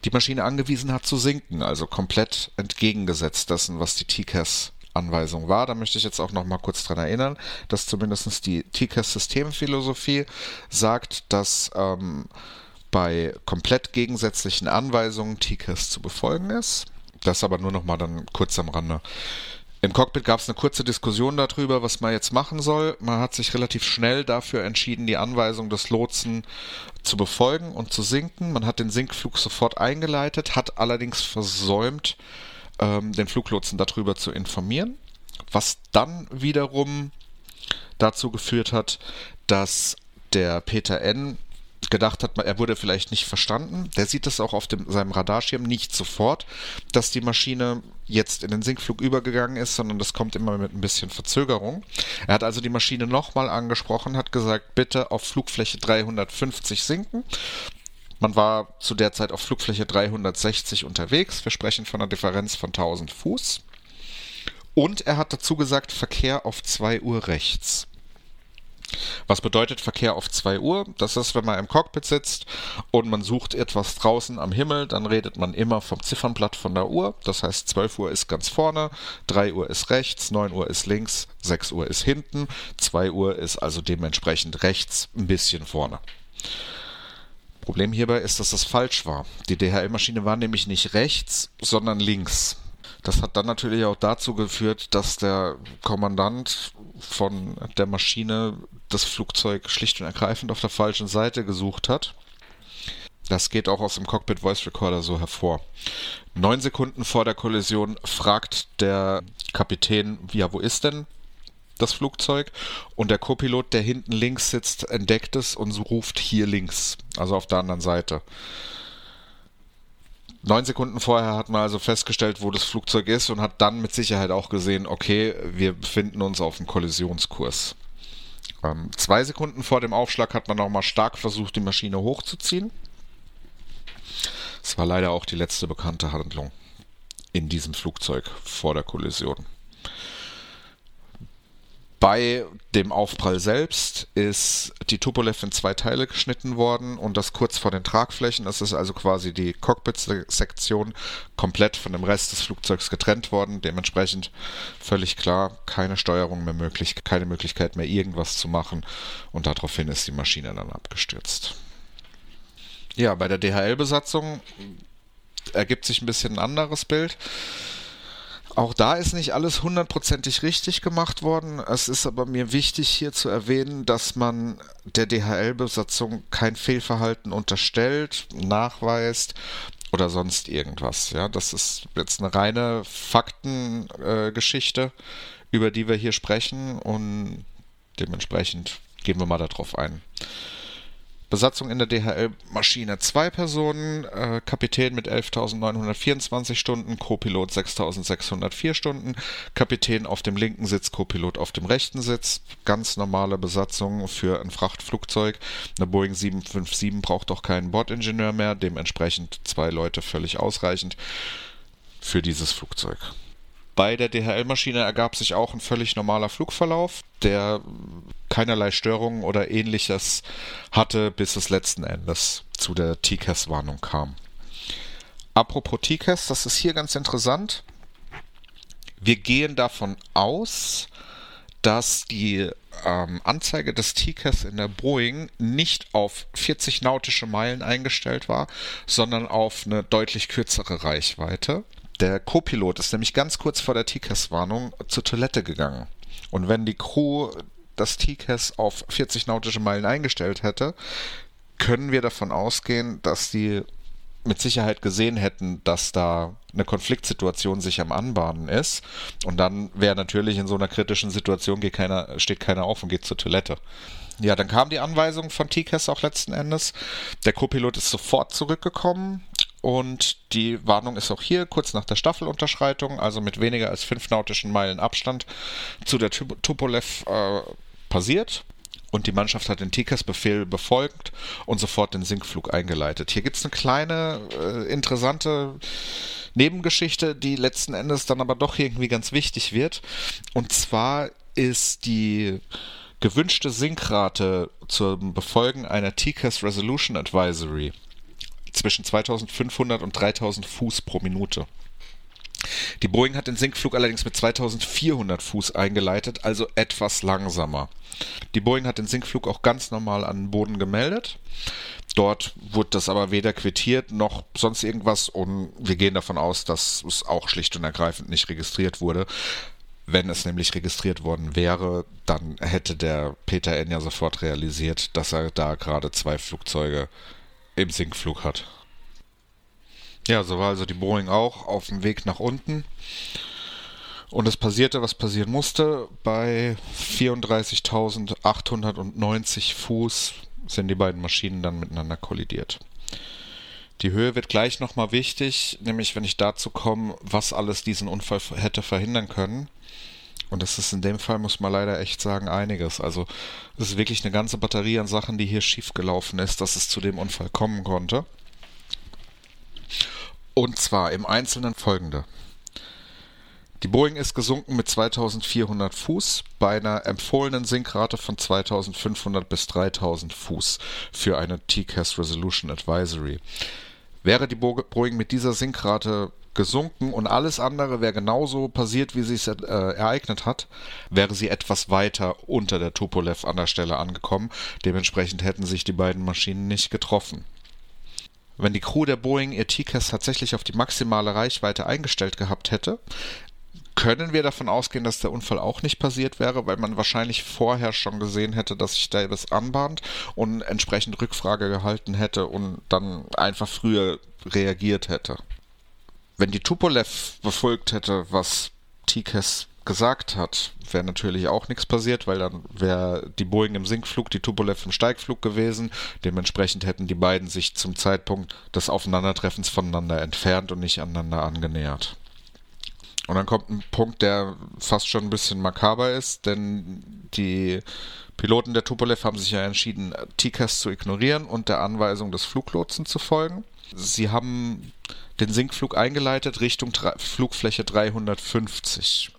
die Maschine angewiesen hat zu sinken, also komplett entgegengesetzt dessen, was die TCAS Anweisung war. Da möchte ich jetzt auch noch mal kurz dran erinnern, dass zumindest die TCAS-Systemphilosophie sagt, dass ähm, bei komplett gegensätzlichen Anweisungen TCAS zu befolgen ist. Das aber nur noch mal dann kurz am Rande. Im Cockpit gab es eine kurze Diskussion darüber, was man jetzt machen soll. Man hat sich relativ schnell dafür entschieden, die Anweisung des Lotsen zu befolgen und zu sinken. Man hat den Sinkflug sofort eingeleitet, hat allerdings versäumt, ähm, den Fluglotsen darüber zu informieren, was dann wiederum dazu geführt hat, dass der Peter N. gedacht hat, er wurde vielleicht nicht verstanden. Der sieht es auch auf dem, seinem Radarschirm nicht sofort, dass die Maschine jetzt in den Sinkflug übergegangen ist, sondern das kommt immer mit ein bisschen Verzögerung. Er hat also die Maschine nochmal angesprochen, hat gesagt, bitte auf Flugfläche 350 sinken. Man war zu der Zeit auf Flugfläche 360 unterwegs. Wir sprechen von einer Differenz von 1000 Fuß. Und er hat dazu gesagt, Verkehr auf 2 Uhr rechts. Was bedeutet Verkehr auf 2 Uhr? Das ist, wenn man im Cockpit sitzt und man sucht etwas draußen am Himmel, dann redet man immer vom Ziffernblatt von der Uhr. Das heißt, 12 Uhr ist ganz vorne, 3 Uhr ist rechts, 9 Uhr ist links, 6 Uhr ist hinten, 2 Uhr ist also dementsprechend rechts ein bisschen vorne. Problem hierbei ist, dass das falsch war. Die DHL-Maschine war nämlich nicht rechts, sondern links. Das hat dann natürlich auch dazu geführt, dass der Kommandant von der Maschine das Flugzeug schlicht und ergreifend auf der falschen Seite gesucht hat. Das geht auch aus dem Cockpit Voice Recorder so hervor. Neun Sekunden vor der Kollision fragt der Kapitän, ja, wo ist denn das Flugzeug und der Copilot, der hinten links sitzt, entdeckt es und ruft hier links, also auf der anderen Seite. Neun Sekunden vorher hat man also festgestellt, wo das Flugzeug ist und hat dann mit Sicherheit auch gesehen, okay, wir befinden uns auf einem Kollisionskurs. Ähm, zwei Sekunden vor dem Aufschlag hat man nochmal stark versucht, die Maschine hochzuziehen. Es war leider auch die letzte bekannte Handlung in diesem Flugzeug vor der Kollision. Bei dem Aufprall selbst ist die Tupolev in zwei Teile geschnitten worden und das kurz vor den Tragflächen. Das ist also quasi die Cockpit-Sektion komplett von dem Rest des Flugzeugs getrennt worden. Dementsprechend völlig klar, keine Steuerung mehr möglich, keine Möglichkeit mehr irgendwas zu machen und daraufhin ist die Maschine dann abgestürzt. Ja, bei der DHL-Besatzung ergibt sich ein bisschen ein anderes Bild. Auch da ist nicht alles hundertprozentig richtig gemacht worden. Es ist aber mir wichtig hier zu erwähnen, dass man der DHL-Besatzung kein Fehlverhalten unterstellt, nachweist oder sonst irgendwas. Ja, das ist jetzt eine reine Faktengeschichte, äh, über die wir hier sprechen und dementsprechend gehen wir mal darauf ein. Besatzung in der DHL-Maschine zwei Personen, äh, Kapitän mit 11.924 Stunden, Co-Pilot 6.604 Stunden, Kapitän auf dem linken Sitz, Co-Pilot auf dem rechten Sitz. Ganz normale Besatzung für ein Frachtflugzeug. Eine Boeing 757 braucht auch keinen Bordingenieur mehr, dementsprechend zwei Leute völlig ausreichend für dieses Flugzeug. Bei der DHL-Maschine ergab sich auch ein völlig normaler Flugverlauf, der keinerlei Störungen oder ähnliches hatte, bis es letzten Endes zu der TCAS-Warnung kam. Apropos TCAS, das ist hier ganz interessant. Wir gehen davon aus, dass die ähm, Anzeige des TCAS in der Boeing nicht auf 40 nautische Meilen eingestellt war, sondern auf eine deutlich kürzere Reichweite. Der Co-Pilot ist nämlich ganz kurz vor der TCAS-Warnung zur Toilette gegangen. Und wenn die Crew das TCAS auf 40 nautische Meilen eingestellt hätte, können wir davon ausgehen, dass die mit Sicherheit gesehen hätten, dass da eine Konfliktsituation sich am Anbahnen ist. Und dann wäre natürlich in so einer kritischen Situation geht keiner, steht keiner auf und geht zur Toilette. Ja, dann kam die Anweisung von TCAS auch letzten Endes. Der Co-Pilot ist sofort zurückgekommen, und die Warnung ist auch hier kurz nach der Staffelunterschreitung, also mit weniger als fünf nautischen Meilen Abstand zu der Tupolev äh, passiert. Und die Mannschaft hat den TICAS-Befehl befolgt und sofort den Sinkflug eingeleitet. Hier gibt es eine kleine, äh, interessante Nebengeschichte, die letzten Endes dann aber doch irgendwie ganz wichtig wird. Und zwar ist die gewünschte Sinkrate zum Befolgen einer TICAS Resolution Advisory zwischen 2500 und 3000 Fuß pro Minute. Die Boeing hat den Sinkflug allerdings mit 2400 Fuß eingeleitet, also etwas langsamer. Die Boeing hat den Sinkflug auch ganz normal an den Boden gemeldet. Dort wurde das aber weder quittiert noch sonst irgendwas und wir gehen davon aus, dass es auch schlicht und ergreifend nicht registriert wurde. Wenn es nämlich registriert worden wäre, dann hätte der Peter N ja sofort realisiert, dass er da gerade zwei Flugzeuge im Sinkflug hat. Ja, so war also die Boeing auch auf dem Weg nach unten. Und es passierte, was passieren musste. Bei 34.890 Fuß sind die beiden Maschinen dann miteinander kollidiert. Die Höhe wird gleich nochmal wichtig, nämlich wenn ich dazu komme, was alles diesen Unfall hätte verhindern können. Und das ist in dem Fall, muss man leider echt sagen, einiges. Also es ist wirklich eine ganze Batterie an Sachen, die hier schiefgelaufen ist, dass es zu dem Unfall kommen konnte. Und zwar im Einzelnen folgende. Die Boeing ist gesunken mit 2400 Fuß bei einer empfohlenen Sinkrate von 2500 bis 3000 Fuß für eine TCAS Resolution Advisory. Wäre die Boeing mit dieser Sinkrate gesunken und alles andere wäre genauso passiert, wie sie es äh, ereignet hat, wäre sie etwas weiter unter der Tupolev an der Stelle angekommen. Dementsprechend hätten sich die beiden Maschinen nicht getroffen. Wenn die Crew der Boeing ihr TCAS tatsächlich auf die maximale Reichweite eingestellt gehabt hätte, können wir davon ausgehen, dass der Unfall auch nicht passiert wäre, weil man wahrscheinlich vorher schon gesehen hätte, dass sich Davis anbahnt und entsprechend Rückfrage gehalten hätte und dann einfach früher reagiert hätte. Wenn die Tupolev befolgt hätte, was TCAS gesagt hat, wäre natürlich auch nichts passiert, weil dann wäre die Boeing im Sinkflug, die Tupolev im Steigflug gewesen. Dementsprechend hätten die beiden sich zum Zeitpunkt des Aufeinandertreffens voneinander entfernt und nicht aneinander angenähert. Und dann kommt ein Punkt, der fast schon ein bisschen makaber ist, denn die Piloten der Tupolev haben sich ja entschieden, TCAS zu ignorieren und der Anweisung des Fluglotsen zu folgen. Sie haben den Sinkflug eingeleitet Richtung Flugfläche 350.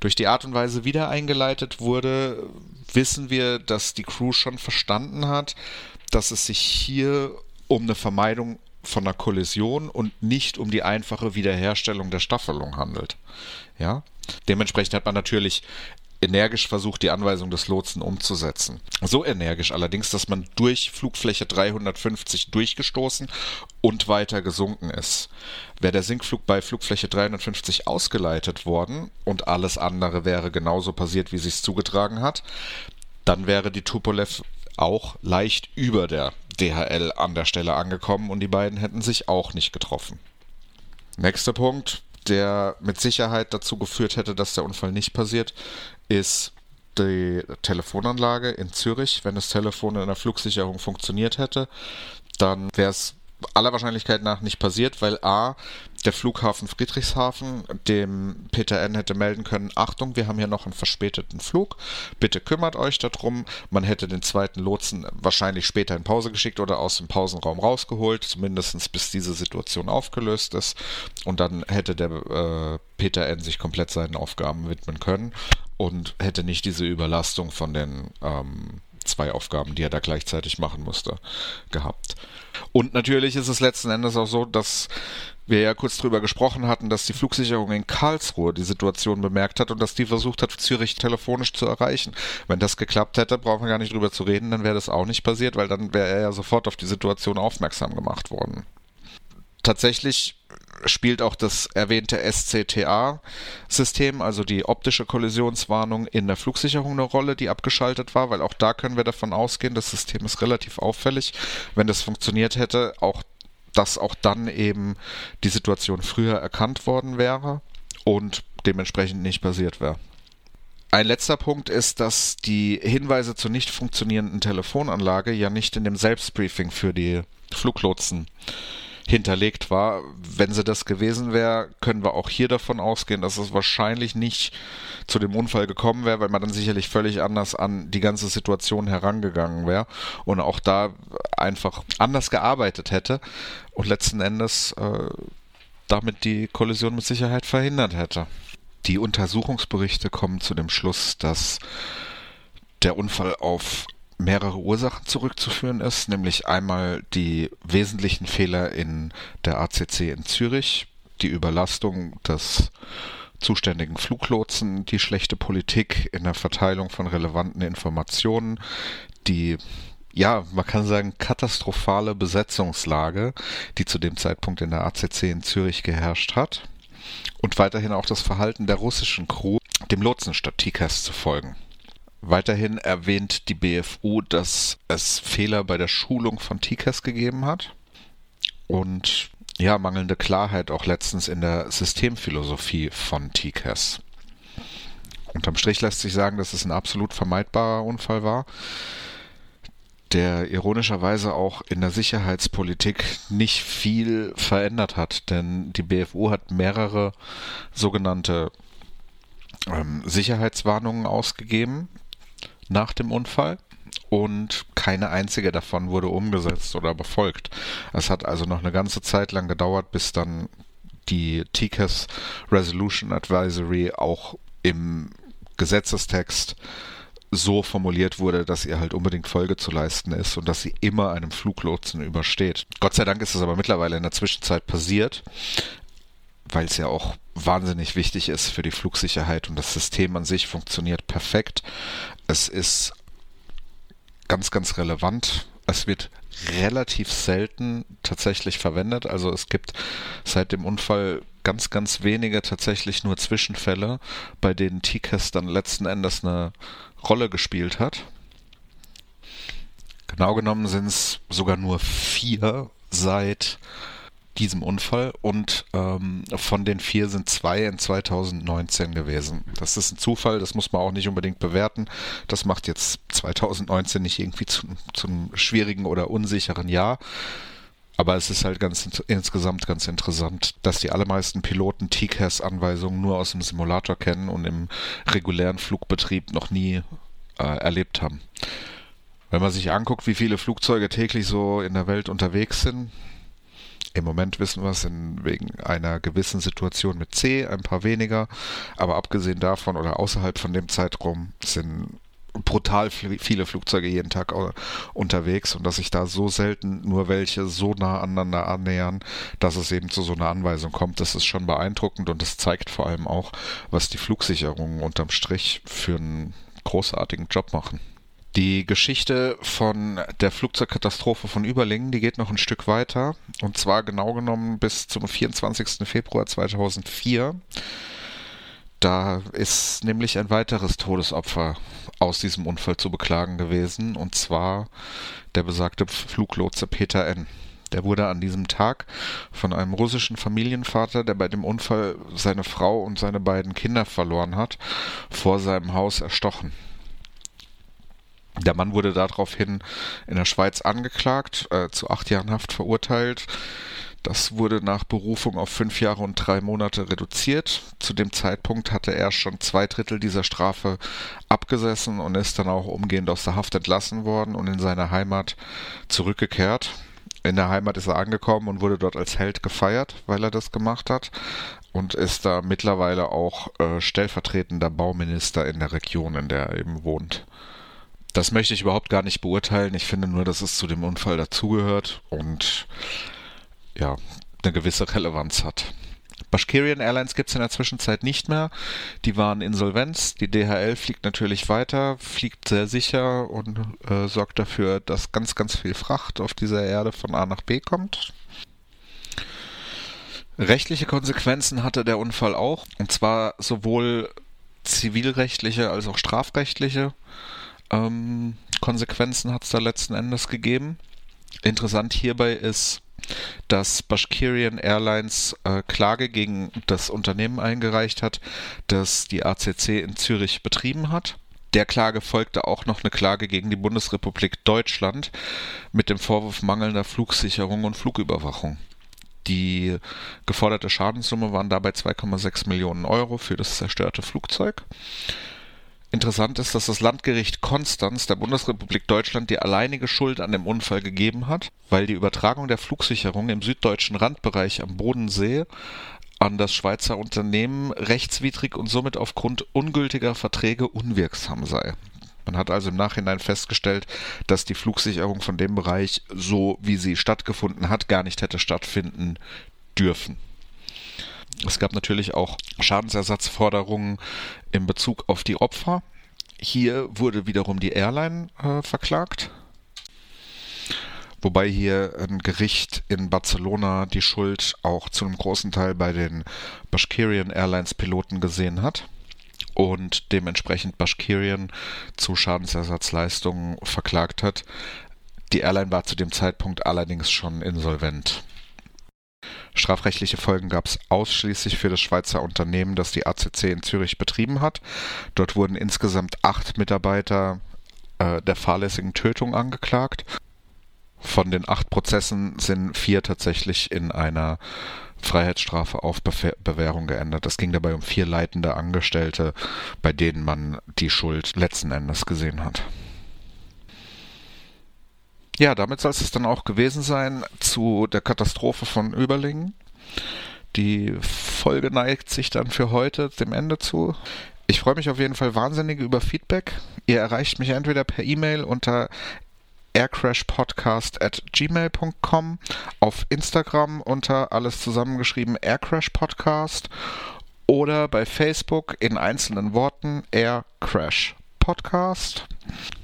Durch die Art und Weise, wie der eingeleitet wurde, wissen wir, dass die Crew schon verstanden hat, dass es sich hier um eine Vermeidung von einer Kollision und nicht um die einfache Wiederherstellung der Staffelung handelt. Ja? Dementsprechend hat man natürlich energisch versucht, die Anweisung des Lotsen umzusetzen. So energisch allerdings, dass man durch Flugfläche 350 durchgestoßen und weiter gesunken ist. Wäre der Sinkflug bei Flugfläche 350 ausgeleitet worden und alles andere wäre genauso passiert, wie sich zugetragen hat, dann wäre die Tupolev auch leicht über der DHL an der Stelle angekommen und die beiden hätten sich auch nicht getroffen. Nächster Punkt, der mit Sicherheit dazu geführt hätte, dass der Unfall nicht passiert, ist die Telefonanlage in Zürich. Wenn das Telefon in der Flugsicherung funktioniert hätte, dann wäre es aller Wahrscheinlichkeit nach nicht passiert, weil A, der Flughafen Friedrichshafen dem Peter N. hätte melden können, Achtung, wir haben hier noch einen verspäteten Flug, bitte kümmert euch darum. Man hätte den zweiten Lotsen wahrscheinlich später in Pause geschickt oder aus dem Pausenraum rausgeholt, zumindest bis diese Situation aufgelöst ist. Und dann hätte der äh, Peter N. sich komplett seinen Aufgaben widmen können und hätte nicht diese Überlastung von den ähm, zwei Aufgaben, die er da gleichzeitig machen musste, gehabt. Und natürlich ist es letzten Endes auch so, dass wir ja kurz drüber gesprochen hatten, dass die Flugsicherung in Karlsruhe die Situation bemerkt hat und dass die versucht hat, Zürich telefonisch zu erreichen. Wenn das geklappt hätte, brauchen wir gar nicht drüber zu reden, dann wäre das auch nicht passiert, weil dann wäre er ja sofort auf die Situation aufmerksam gemacht worden. Tatsächlich spielt auch das erwähnte SCTA-System, also die optische Kollisionswarnung in der Flugsicherung eine Rolle, die abgeschaltet war, weil auch da können wir davon ausgehen, das System ist relativ auffällig. Wenn das funktioniert hätte, auch dass auch dann eben die Situation früher erkannt worden wäre und dementsprechend nicht passiert wäre. Ein letzter Punkt ist, dass die Hinweise zur nicht funktionierenden Telefonanlage ja nicht in dem Selbstbriefing für die Fluglotsen hinterlegt war. Wenn sie das gewesen wäre, können wir auch hier davon ausgehen, dass es wahrscheinlich nicht zu dem Unfall gekommen wäre, weil man dann sicherlich völlig anders an die ganze Situation herangegangen wäre und auch da einfach anders gearbeitet hätte und letzten Endes äh, damit die Kollision mit Sicherheit verhindert hätte. Die Untersuchungsberichte kommen zu dem Schluss, dass der Unfall auf mehrere Ursachen zurückzuführen ist, nämlich einmal die wesentlichen Fehler in der ACC in Zürich, die Überlastung des zuständigen Fluglotsen, die schlechte Politik in der Verteilung von relevanten Informationen, die ja, man kann sagen, katastrophale Besetzungslage, die zu dem Zeitpunkt in der ACC in Zürich geherrscht hat. Und weiterhin auch das Verhalten der russischen Crew, dem Lotsen statt TCAS zu folgen. Weiterhin erwähnt die BFU, dass es Fehler bei der Schulung von TCAS gegeben hat und ja, mangelnde Klarheit auch letztens in der Systemphilosophie von TCAS. Unterm Strich lässt sich sagen, dass es ein absolut vermeidbarer Unfall war, der ironischerweise auch in der Sicherheitspolitik nicht viel verändert hat, denn die BFU hat mehrere sogenannte ähm, Sicherheitswarnungen ausgegeben, nach dem Unfall und keine einzige davon wurde umgesetzt oder befolgt. Es hat also noch eine ganze Zeit lang gedauert, bis dann die TCAS Resolution Advisory auch im Gesetzestext so formuliert wurde, dass ihr halt unbedingt Folge zu leisten ist und dass sie immer einem Fluglotsen übersteht. Gott sei Dank ist es aber mittlerweile in der Zwischenzeit passiert, weil es ja auch wahnsinnig wichtig ist für die Flugsicherheit und das System an sich funktioniert perfekt. Es ist ganz, ganz relevant. Es wird relativ selten tatsächlich verwendet. Also es gibt seit dem Unfall ganz, ganz wenige tatsächlich nur Zwischenfälle, bei denen TCAS dann letzten Endes eine Rolle gespielt hat. Genau genommen sind es sogar nur vier seit diesem Unfall und ähm, von den vier sind zwei in 2019 gewesen. Das ist ein Zufall, das muss man auch nicht unbedingt bewerten. Das macht jetzt 2019 nicht irgendwie zu, zu einem schwierigen oder unsicheren Jahr. Aber es ist halt ganz insgesamt ganz interessant, dass die allermeisten Piloten TCAS-Anweisungen nur aus dem Simulator kennen und im regulären Flugbetrieb noch nie äh, erlebt haben. Wenn man sich anguckt, wie viele Flugzeuge täglich so in der Welt unterwegs sind, im Moment wissen wir es in, wegen einer gewissen Situation mit C, ein paar weniger. Aber abgesehen davon oder außerhalb von dem Zeitraum sind brutal viele Flugzeuge jeden Tag unterwegs und dass sich da so selten nur welche so nah aneinander annähern, dass es eben zu so einer Anweisung kommt, das ist schon beeindruckend und das zeigt vor allem auch, was die Flugsicherungen unterm Strich für einen großartigen Job machen. Die Geschichte von der Flugzeugkatastrophe von Überlingen, die geht noch ein Stück weiter. Und zwar genau genommen bis zum 24. Februar 2004. Da ist nämlich ein weiteres Todesopfer aus diesem Unfall zu beklagen gewesen. Und zwar der besagte Fluglotse Peter N. Der wurde an diesem Tag von einem russischen Familienvater, der bei dem Unfall seine Frau und seine beiden Kinder verloren hat, vor seinem Haus erstochen. Der Mann wurde daraufhin in der Schweiz angeklagt, äh, zu acht Jahren Haft verurteilt. Das wurde nach Berufung auf fünf Jahre und drei Monate reduziert. Zu dem Zeitpunkt hatte er schon zwei Drittel dieser Strafe abgesessen und ist dann auch umgehend aus der Haft entlassen worden und in seine Heimat zurückgekehrt. In der Heimat ist er angekommen und wurde dort als Held gefeiert, weil er das gemacht hat und ist da mittlerweile auch äh, stellvertretender Bauminister in der Region, in der er eben wohnt. Das möchte ich überhaupt gar nicht beurteilen. Ich finde nur, dass es zu dem Unfall dazugehört und ja, eine gewisse Relevanz hat. Bashkirian Airlines gibt es in der Zwischenzeit nicht mehr. Die waren Insolvenz. Die DHL fliegt natürlich weiter, fliegt sehr sicher und äh, sorgt dafür, dass ganz, ganz viel Fracht auf dieser Erde von A nach B kommt. Rechtliche Konsequenzen hatte der Unfall auch, und zwar sowohl zivilrechtliche als auch strafrechtliche ähm, Konsequenzen hat es da letzten Endes gegeben. Interessant hierbei ist, dass Bashkirian Airlines äh, Klage gegen das Unternehmen eingereicht hat, das die ACC in Zürich betrieben hat. Der Klage folgte auch noch eine Klage gegen die Bundesrepublik Deutschland mit dem Vorwurf mangelnder Flugsicherung und Flugüberwachung. Die geforderte Schadenssumme waren dabei 2,6 Millionen Euro für das zerstörte Flugzeug. Interessant ist, dass das Landgericht Konstanz der Bundesrepublik Deutschland die alleinige Schuld an dem Unfall gegeben hat, weil die Übertragung der Flugsicherung im süddeutschen Randbereich am Bodensee an das Schweizer Unternehmen rechtswidrig und somit aufgrund ungültiger Verträge unwirksam sei. Man hat also im Nachhinein festgestellt, dass die Flugsicherung von dem Bereich, so wie sie stattgefunden hat, gar nicht hätte stattfinden dürfen. Es gab natürlich auch Schadensersatzforderungen in Bezug auf die Opfer. Hier wurde wiederum die Airline äh, verklagt. Wobei hier ein Gericht in Barcelona die Schuld auch zu einem großen Teil bei den Bashkirian Airlines Piloten gesehen hat und dementsprechend Bashkirian zu Schadensersatzleistungen verklagt hat. Die Airline war zu dem Zeitpunkt allerdings schon insolvent. Strafrechtliche Folgen gab es ausschließlich für das Schweizer Unternehmen, das die ACC in Zürich betrieben hat. Dort wurden insgesamt acht Mitarbeiter äh, der fahrlässigen Tötung angeklagt. Von den acht Prozessen sind vier tatsächlich in einer Freiheitsstrafe auf Bewährung geändert. Es ging dabei um vier leitende Angestellte, bei denen man die Schuld letzten Endes gesehen hat. Ja, damit soll es dann auch gewesen sein zu der Katastrophe von Überlingen. Die Folge neigt sich dann für heute dem Ende zu. Ich freue mich auf jeden Fall wahnsinnig über Feedback. Ihr erreicht mich entweder per E-Mail unter aircrashpodcast at gmail.com, auf Instagram unter alles zusammengeschrieben aircrashpodcast oder bei Facebook in einzelnen Worten Aircrash Podcast.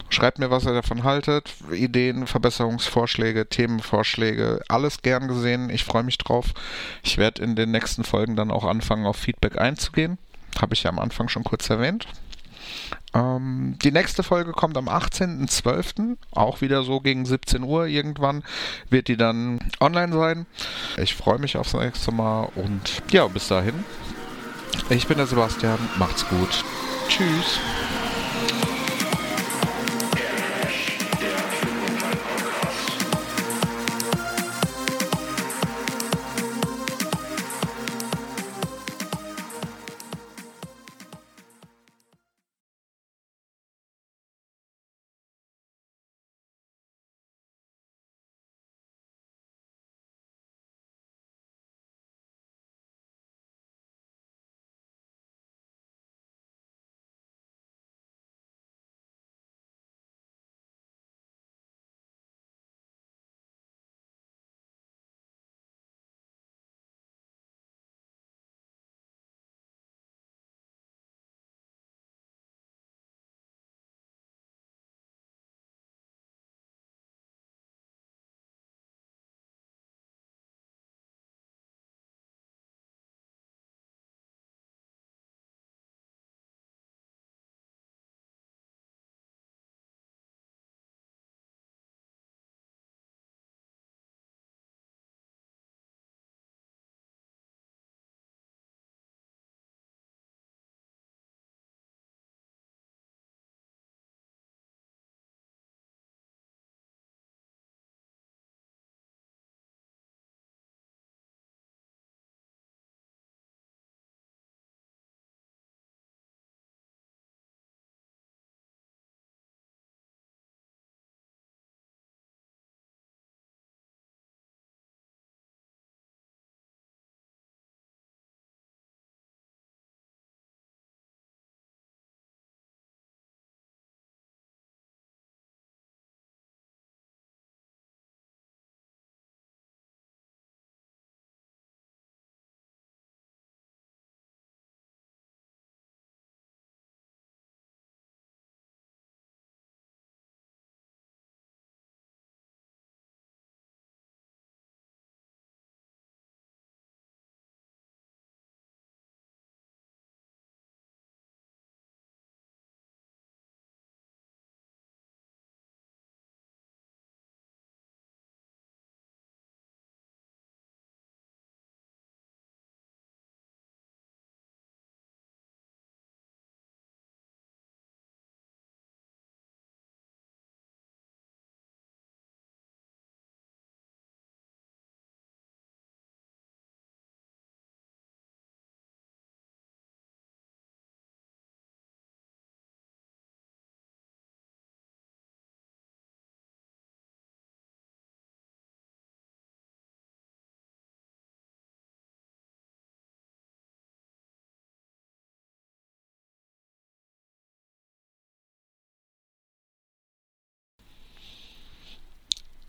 Schreibt mir, was ihr davon haltet. Ideen, Verbesserungsvorschläge, Themenvorschläge, alles gern gesehen. Ich freue mich drauf. Ich werde in den nächsten Folgen dann auch anfangen, auf Feedback einzugehen. Habe ich ja am Anfang schon kurz erwähnt. Ähm, die nächste Folge kommt am 18.12., auch wieder so gegen 17 Uhr irgendwann, wird die dann online sein. Ich freue mich aufs nächste Mal und ja, bis dahin. Ich bin der Sebastian, macht's gut. Tschüss.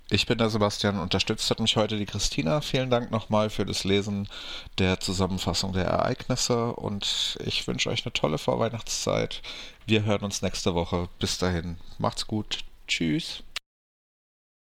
Ich bin der Sebastian, unterstützt hat mich heute die Christina. Vielen Dank nochmal für das Lesen der Zusammenfassung der Ereignisse und ich wünsche euch eine tolle Vorweihnachtszeit. Wir hören uns nächste Woche. Bis dahin, macht's gut. Tschüss.